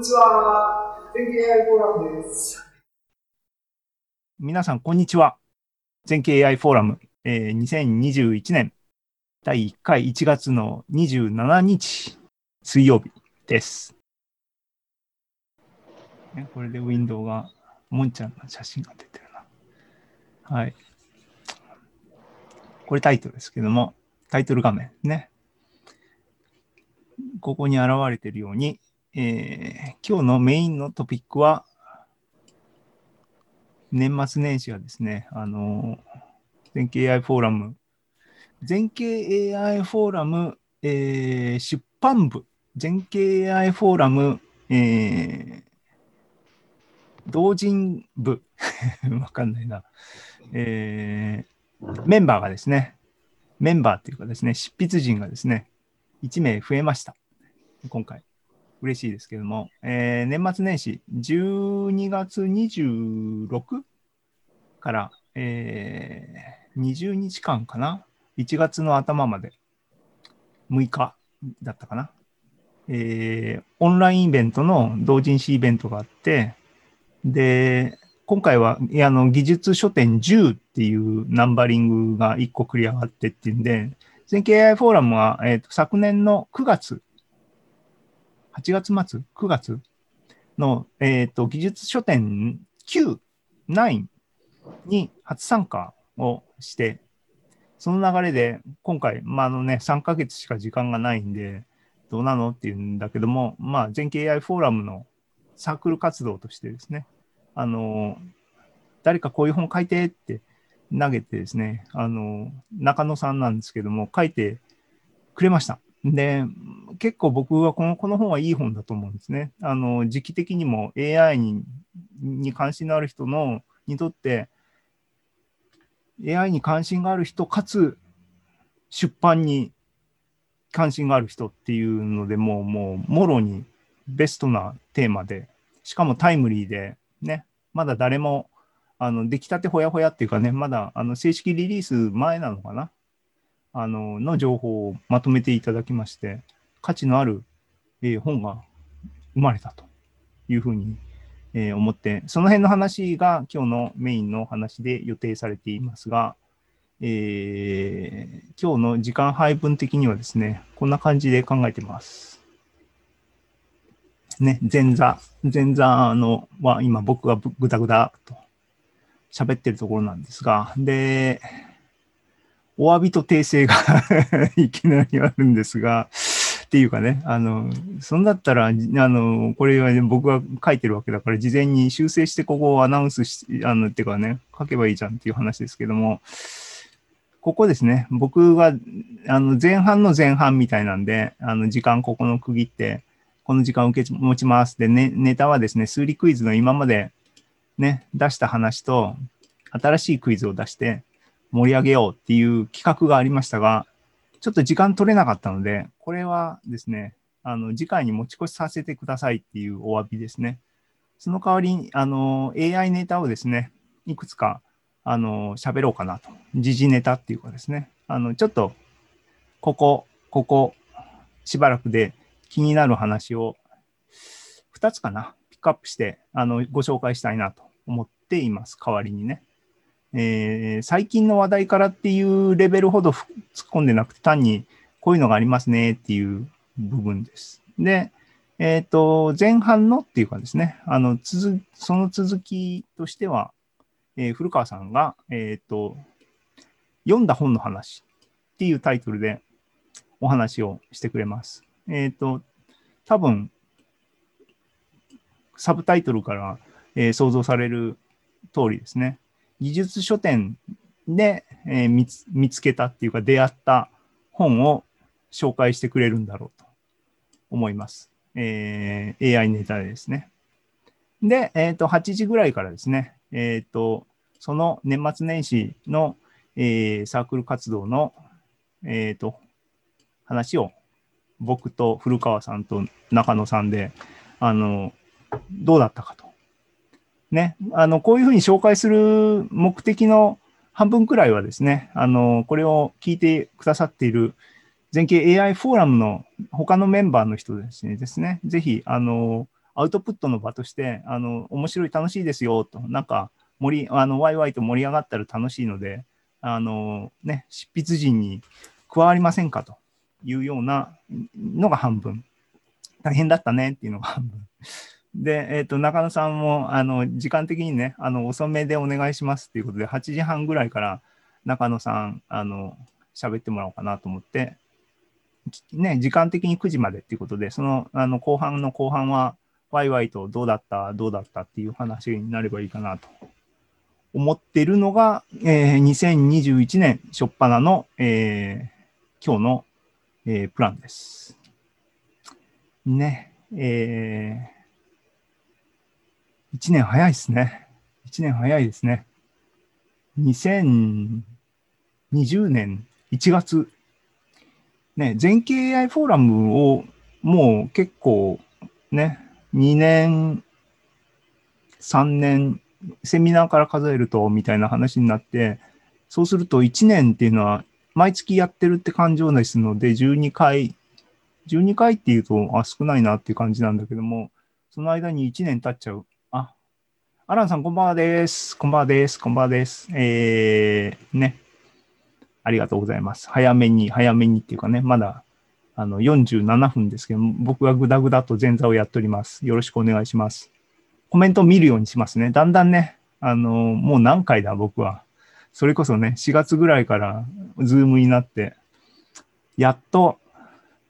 にちは。全景 AI フォーラムです。皆さん、こんにちは。全景 AI フォーラム、えー、2021年第1回1月の27日水曜日です。ね、これでウィンドウが、もんちゃんの写真が出てるな。はい。これタイトルですけども、タイトル画面ね。ここに現れているように、えー、今日のメインのトピックは、年末年始はですね、あの、全景 AI フォーラム、全景 AI フォーラム、えー、出版部、全景 AI フォーラム、えー、同人部、わかんないな、えー、メンバーがですね、メンバーっていうかですね、執筆陣がですね、1名増えました。今回。嬉しいですけども、えー、年末年始、12月26から、えー、20日間かな、1月の頭まで、6日だったかな、えー、オンラインイベントの同人誌イベントがあって、で、今回は、あの技術書店10っていうナンバリングが1個クリアがってっていうんで、全景 AI フォーラムは、えーと昨年の9月8月末 ?9 月の、え、ー、と、技術書店9、9に初参加をして、その流れで、今回、まあ、あのね、3ヶ月しか時間がないんで、どうなのっていうんだけども、まあ、全景 AI フォーラムのサークル活動としてですね、あの、誰かこういう本書いてって投げてですね、あの、中野さんなんですけども、書いてくれました。で、結構僕はこのこの本はいい本だと思うんですね。あの時期的にも AI にに関心のある人のにとって AI に関心がある人かつ出版に関心がある人っていうのでもうもうもろにベストなテーマでしかもタイムリーでねまだ誰もあの出来たてほやほやっていうかねまだあの正式リリース前なのかなあのの情報をまとめていただきまして、価値のある、えー、本が生まれたというふうに、えー、思って、その辺の話が今日のメインの話で予定されていますが、えー、今日の時間配分的にはですね、こんな感じで考えてます。ね、前座、前座のは今僕がぐだぐだと喋ってるところなんですが、で、お詫びと訂正が いきなりあるんですが、っていうかね、あの、そんだったら、あの、これは、ね、僕が書いてるわけだから、事前に修正してここをアナウンスし、あの、っていうかね、書けばいいじゃんっていう話ですけども、ここですね、僕が、あの、前半の前半みたいなんで、あの、時間ここの区切って、この時間受け持ちます。で、ね、ネタはですね、数理クイズの今までね、出した話と、新しいクイズを出して、盛り上げようっていう企画がありましたが、ちょっと時間取れなかったので、これはですね、あの次回に持ち越しさせてくださいっていうお詫びですね。その代わりにあの AI ネタをですね、いくつかあの喋ろうかなと。時事ネタっていうかですね、あのちょっとここ、ここ、しばらくで気になる話を2つかな、ピックアップしてあのご紹介したいなと思っています。代わりにね。えー、最近の話題からっていうレベルほど突っ込んでなくて、単にこういうのがありますねっていう部分です。で、えっ、ー、と、前半のっていうかですね、あの、続、その続きとしては、えー、古川さんが、えっ、ー、と、読んだ本の話っていうタイトルでお話をしてくれます。えっ、と、多分、サブタイトルから、え想像される通りですね。技術書店で、えー、見つ見つけたっていうか出会った本を紹介してくれるんだろうと思います。えー、AI ネタでですね。で、え、ー、と、8時ぐらいからですね、え、ー、と、その年末年始の、えー、サークル活動の、えっ、と、話を僕と古川さんと中野さんで、あの、どうだったかとね、あの、こういうふうに紹介する目的の半分くらいはですね、あの、これを聞いてくださっている全景 AI フォーラムの他のメンバーの人ですね、ですねぜひ、あの、アウトプットの場として、あの、面白い、楽しいですよ、と、なんか、盛り、あの、ワイワイと盛り上がったら楽しいので、あの、ね、執筆陣に加わりませんかというようなのが半分。大変だったねっていうのが半分。で、えっ、と、中野さんも、あの、時間的にね、あの、遅めでお願いしますっていうことで、8時半ぐらいから中野さん、あの、喋ってもらおうかなと思って、ね、時間的に9時までっていうことで、その、あの、後半の後半は、ワイワイとどうだった、どうだったっていう話になればいいかなと思ってるのが、えー2021年初っ端の、えー今日の、えープランです。ね、えー、1年早いですね。1年早いですね。2020年1月、ね、全景 AI フォーラムをもう結構ね、2年、3年、セミナーから数えるとみたいな話になって、そうすると1年っていうのは毎月やってるって感情ですので、12回、12回っていうと、あ、少ないなっていう感じなんだけども、その間に1年経っちゃう。アランさんこんばんはです。こんばんはです。こんばんはです。えー、ね。ありがとうございます。早めに、早めにっていうかね、まだあの47分ですけど、僕がぐだぐだと前座をやっております。よろしくお願いします。コメントを見るようにしますね。だんだんね、あの、もう何回だ、僕は。それこそね、4月ぐらいからズームになって、やっと、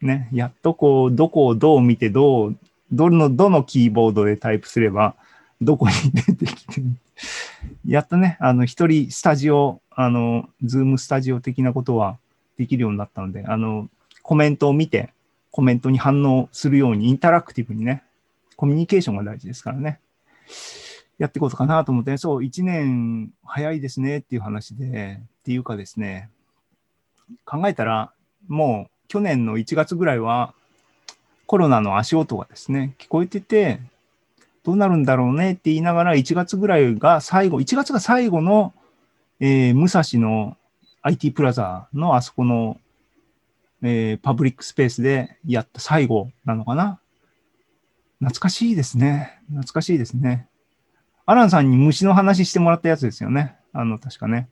ね、やっとこう、どこをどう見て、どう、どの、どのキーボードでタイプすれば、どこに出てきて、やっとね、あの、一人スタジオ、あの、ズームスタジオ的なことはできるようになったので、あの、コメントを見て、コメントに反応するように、インタラクティブにね、コミュニケーションが大事ですからね。やっていこうかなと思って、そう、1年早いですねっていう話で、っていうかですね、考えたら、もう去年の1月ぐらいは、コロナの足音がですね、聞こえてて、どうなるんだろうねって言いながら、1月ぐらいが最後、1月が最後の、えー武蔵の IT プラザのあそこの、えーパブリックスペースでやった最後なのかな懐かしいですね。懐かしいですね。アランさんに虫の話してもらったやつですよね。あの、確かね。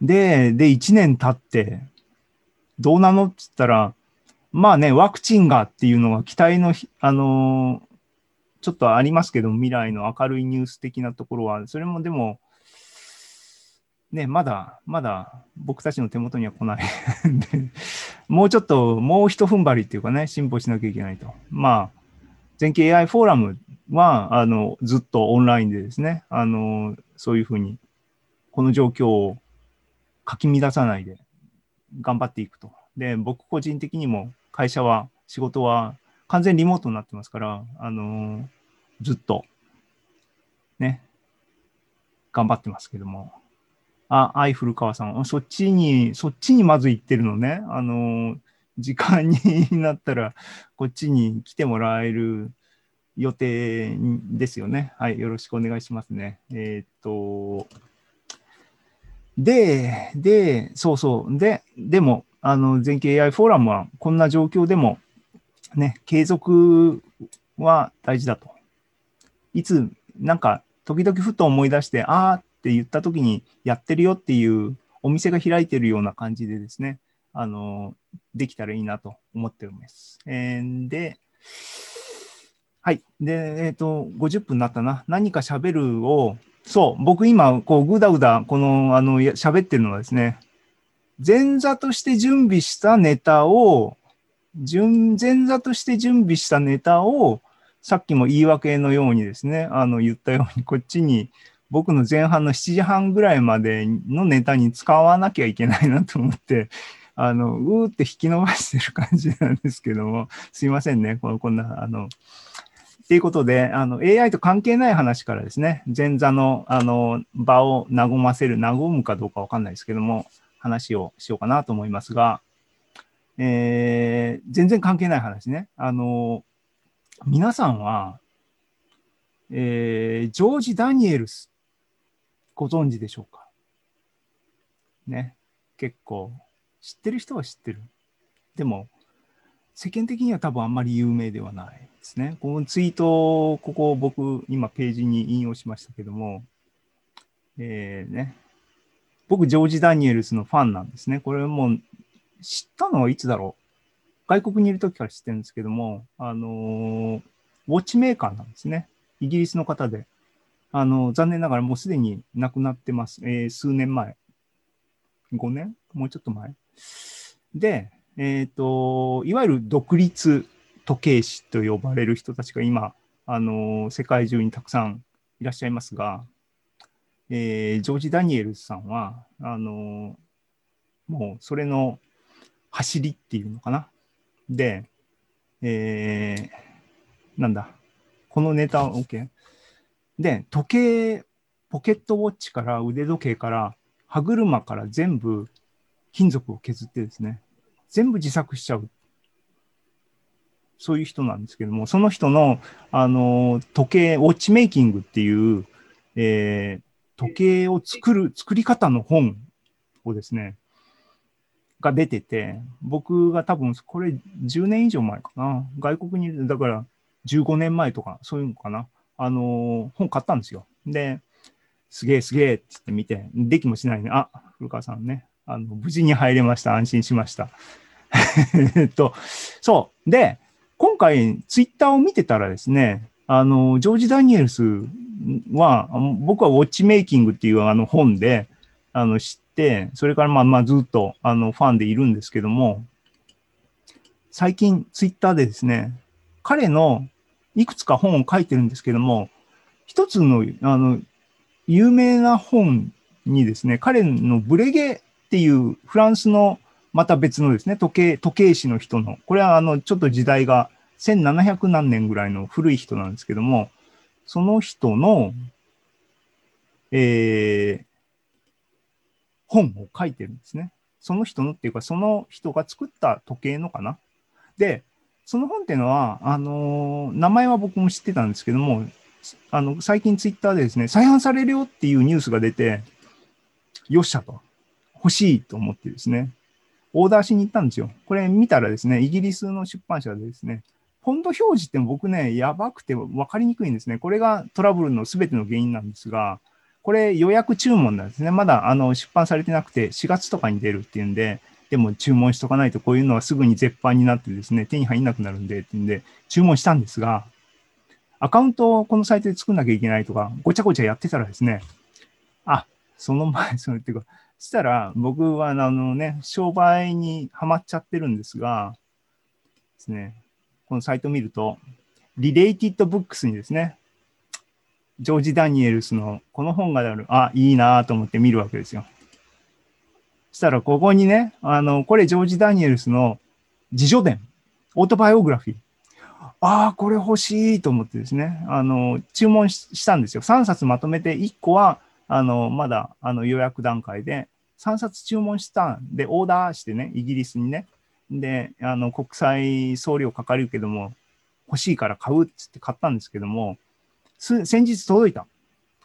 で、で、1年経って、どうなのって言ったら、まあね、ワクチンがっていうのは期待の、あのーちょっとありますけど、未来の明るいニュース的なところは、それもでも、ね、まだ、まだ僕たちの手元には来ない。もうちょっと、もう一踏ん張りっていうかね、進歩しなきゃいけないと。まあ、全景 AI フォーラムは、あの、ずっとオンラインでですね、あの、そういうふうに、この状況をかき乱さないで頑張っていくと。で、僕個人的にも会社は、仕事は完全リモートになってますから、あのずっと、ね、頑張ってますけども。あ、愛古川さん、そっちに、そっちにまず行ってるのね。あの時間になったら、こっちに来てもらえる予定ですよね。はい、よろしくお願いしますね。えーっと、で、で、そうそう。で、でも、あの、全景 AI フォーラムはこんな状況でも、ね、継続は大事だと。いつ、なんか、時々ふと思い出して、あーって言った時にやってるよっていうお店が開いてるような感じでですね、あの、できたらいいなと思っております。えーで、はい。で、えっ、と、50分になったな。何か喋るを、そう、僕今、こう、ぐだぐだ、この、あの、喋ってるのはですね、前座として準備したネタを、順前座として準備したネタを、さっきも言い訳のようにですね、あの、言ったように、こっちに、僕の前半の7時半ぐらいまでのネタに使わなきゃいけないなと思って、あの、うーって引き伸ばしてる感じなんですけども、すいませんね、こんな、あの、っていうことで、あの、AI と関係ない話からですね、前座の、あの、場を和ませる、和むかどうかわかんないですけども、話をしようかなと思いますが、えー全然関係ない話ね。あの、皆さんは、えージョージ・ダニエルス、ご存知でしょうか？ね。結構、知ってる人は知ってる。でも、世間的には多分あんまり有名ではない。ですね。このツイート、ここ僕、今ページに引用しましたけども、えー、ね、僕、ジョージ・ダニエルスのファンなんですね。これも、知ったのはいつだろう？外国にいる時から知ってるんですけども、あの、ウォッチメーカーなんですね。イギリスの方で。あの、残念ながらもうすでに亡くなってます。えー、数年前。5年？もうちょっと前？で、えっ、ー、と、いわゆる独立時計師と呼ばれる人たちが今、あの、世界中にたくさんいらっしゃいますが、えー、ジョージ・ダニエルさんは、あの、もうそれの走りっていうのかな？で、えー、なんだ、このネタ、OK。で、時計、ポケットウォッチから腕時計から歯車から全部金属を削ってですね、全部自作しちゃう。そういう人なんですけども、その人の、あの、時計、ウォッチメイキングっていう、えー、時計を作る、作り方の本をですね、が出てて、僕が多分これ10年以上前かな。外国に、だから15年前とか、そういうのかな。あの、本買ったんですよ。で、すげえすげえってって見て、できもしないね。あ、古川さんね。あの、無事に入れました。安心しました。え っと、そう。で、今回、ツイッターを見てたらですね、あの、ジョージ・ダニエルスは、僕はウォッチメイキングっていうあの本で、あの、知って、それからまあまあずっとあのファンでいるんですけども、最近ツイッターでですね、彼のいくつか本を書いてるんですけども、一つの、あの、有名な本にですね、彼のブレゲっていうフランスのまた別のですね、時計、時計師の人の、これはあの、ちょっと時代が1700何年ぐらいの古い人なんですけども、その人の、えー、本を書いてるんですね。その人のっていうか、その人が作った時計のかな。で、その本っていうのは、あのー、名前は僕も知ってたんですけども、あの、最近ツイッターでですね、再販されるよっていうニュースが出て、よっしゃと。欲しいと思ってですね、オーダーしに行ったんですよ。これ見たらですね、イギリスの出版社でですね、フォント表示って僕ね、やばくて分かりにくいんですね。これがトラブルの全ての原因なんですが、これ予約注文なんですね。まだあの出版されてなくて、4月とかに出るっていうんで、でも注文しとかないとこういうのはすぐに絶版になってですね、手に入んなくなるんでっていうんで、注文したんですが、アカウントをこのサイトで作んなきゃいけないとか、ごちゃごちゃやってたらですね、あ、その前、それっていうか、そしたら、僕はあのね、商売にはまっちゃってるんですが、ですね、このサイト見ると、リレイティッドブックスにですね、ジョージ・ダニエルスのこの本がある、あ、いいなと思って見るわけですよ。そしたら、ここにね、あの、これジョージ・ダニエルスの自叙伝、オートバイオグラフィー。ああ、これ欲しいと思ってですね、あの、注文したんですよ。3冊まとめて、1個は、あの、まだ、あの、予約段階で、3冊注文したんで、オーダーしてね、イギリスにね。で、あの、国際送料かかるけども、欲しいから買うっつって買ったんですけども、先日届いた。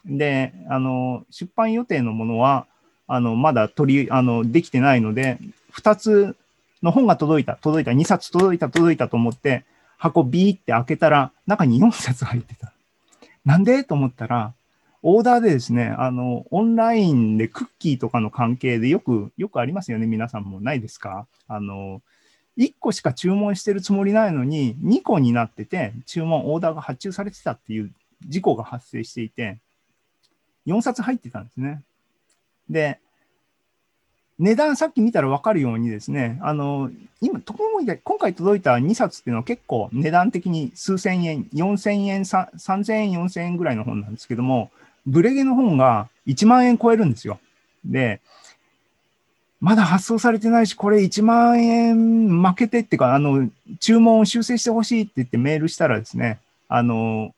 で、あの、出版予定のものは、あの、まだ取り、あの、できてないので、2つの本が届いた、届いた、2冊届いた、届いたと思って、箱ビーって開けたら、中に4冊入ってた。なんで？と思ったら、オーダーでですね、あの、オンラインでクッキーとかの関係でよく、よくありますよね。皆さんもないですか？あの、1個しか注文してるつもりないのに、2個になってて、注文、オーダーが発注されてたっていう事故が発生していて、4冊入ってたんですね。で、値段さっき見たら分かるようにですね、あの、今、ところが今回届いた2冊っていうのは結構値段的に数千円、4000円、3000円、4000円ぐらいの本なんですけども、ブレゲの本が1万円超えるんですよ。で、まだ発送されてないし、これ1万円負けてっていうか、あの、注文を修正してほしいって言ってメールしたらですね、あの、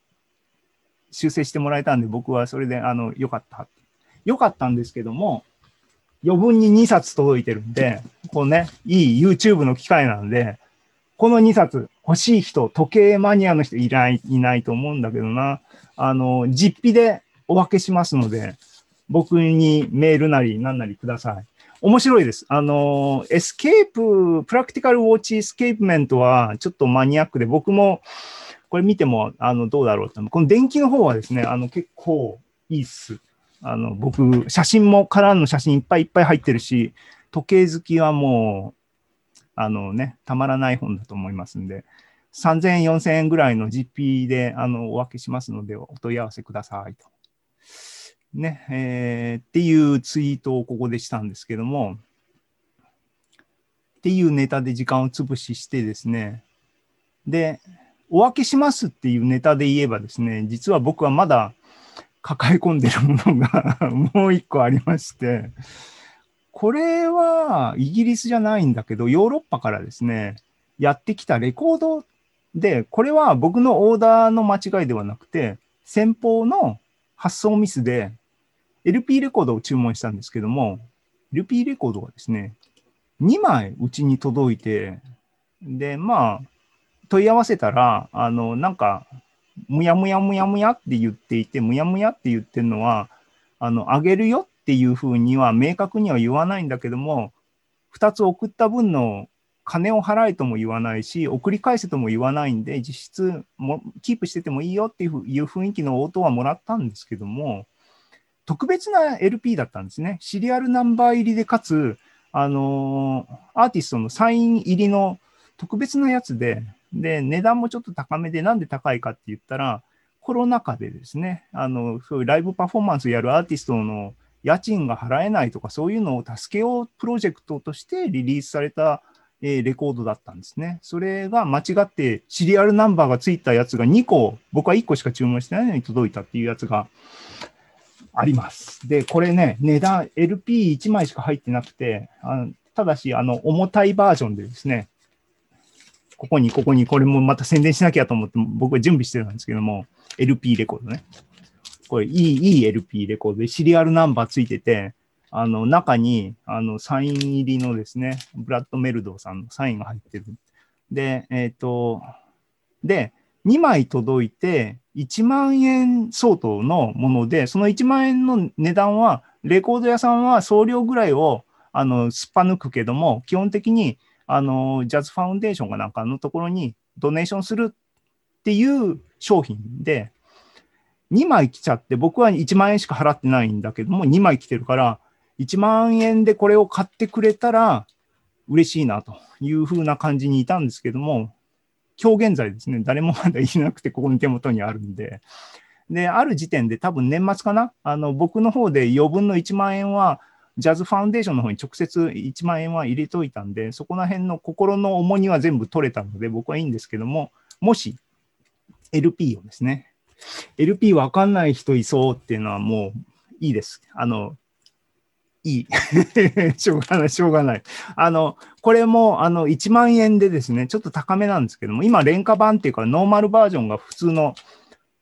修正してもらえたんで、僕はそれで、あの、よかった。よかったんですけども、余分に2冊届いてるんで、こうね、いい YouTube の機会なんで、この2冊欲しい人、時計マニアの人いない、いないと思うんだけどな、あの、実費でお分けしますので、僕にメールなり何なりください。面白いです。あの、エスケープ、 Practical Watch Escapement はちょっとマニアックで、僕もこれ見てもあのどうだろうと。この伝記の方はですね、あの結構いいっす。あの僕、写真もカラーの写真いっぱいいっぱい入ってるし、時計好きはもう、あのね、たまらない本だと思いますんで、3000円、4000円ぐらいの GP であのお分けしますので、お問い合わせくださいと。ね、えー、っていうツイートをここでしたんですけども、っていうネタで時間を潰ししてですね、で、お分けしますっていうネタで言えばですね、実は僕はまだ抱え込んでるものが もう一個ありまして、これはイギリスじゃないんだけど、ヨーロッパからですね、やってきたレコードで、これは僕のオーダーの間違いではなくて、先方の発送ミスで LP レコードを注文したんですけども、LP レコードがですね、2枚うちに届いて、で、まあ、問い合わせたら、あの、なんか、むやむやむやむやって言っていて、むやむやって言ってるのは、あの、あげるよっていうふうには明確には言わないんだけども、2つ送った分の金を払えとも言わないし、送り返せとも言わないんで、実質もキープしててもいいよっていう雰囲気の応答はもらったんですけども、特別な LP だったんですね。シリアルナンバー入りで、かつ、あのー、アーティストのサイン入りの特別なやつで、で、値段もちょっと高めで、なんで高いかって言ったら、コロナ禍でですね、あの、そういうライブパフォーマンスやるアーティストの家賃が払えないとか、そういうのを助けようプロジェクトとしてリリースされた、えー、レコードだったんですね。それが間違ってシリアルナンバーがついたやつが2個、僕は1個しか注文してないのに届いたっていうやつがあります。で、これね、値段 LP1 枚しか入ってなくて、あただし、あの、重たいバージョンでですね、ここに、ここに、これもまた宣伝しなきゃと思って、僕は準備してるんですけども、LP レコードね。これ、いい、いい LP レコードで、シリアルナンバーついてて、あの、中に、あの、サイン入りのですね、ブラッド・メルドーさんのサインが入ってる。で、えっ、ー、と、で、2枚届いて、1万円相当のもので、その1万円の値段は、レコード屋さんは送料ぐらいを、あの、すっぱ抜くけども、基本的にあの、ジャズファウンデーションかなんかのところにドネーションするっていう商品で、2枚来ちゃって、僕は1万円しか払ってないんだけども、2枚来てるから、1万円でこれを買ってくれたら嬉しいなというふうな感じにいたんですけども、今日現在ですね、誰もまだいなくて、ここに手元にあるんで、で、ある時点で多分年末かな、あの僕の方で余分の1万円はジャズファウンデーションの方に直接1万円は入れといたんで、そこら辺の心の重荷は全部取れたので、僕はいいんですけども、もし LP をですね、LP わかんない人いそうっていうのはもういいです。あの、いい。しょうがない、しょうがない。あの、これも、あの、1万円でですね、ちょっと高めなんですけども、今、廉価版っていうか、ノーマルバージョンが普通の、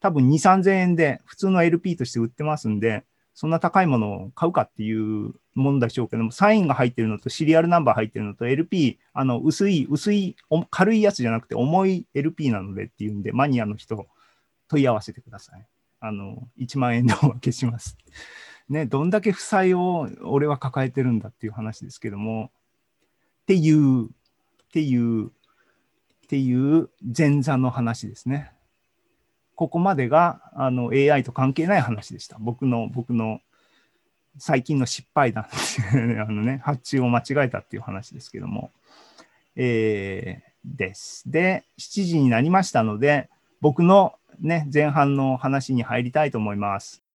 多分2、3000円で、普通の LP として売ってますんで、そんな高いものを買うかっていうもんでしょうけども、サインが入ってるのとシリアルナンバー入ってるのと LP、あの薄い、薄い、軽いやつじゃなくて重い LP なのでっていうんで、マニアの人、問い合わせてください。あの、1万円でお分けします。ね、どんだけ負債を俺は抱えてるんだっていう話ですけども、っていう、っていう、っていう前座の話ですね。ここまでがあの AI と関係ない話でした。僕の、僕の最近の失敗談 あのね、発注を間違えたっていう話ですけども。えー、です。で、7時になりましたので、僕のね、前半の話に入りたいと思います。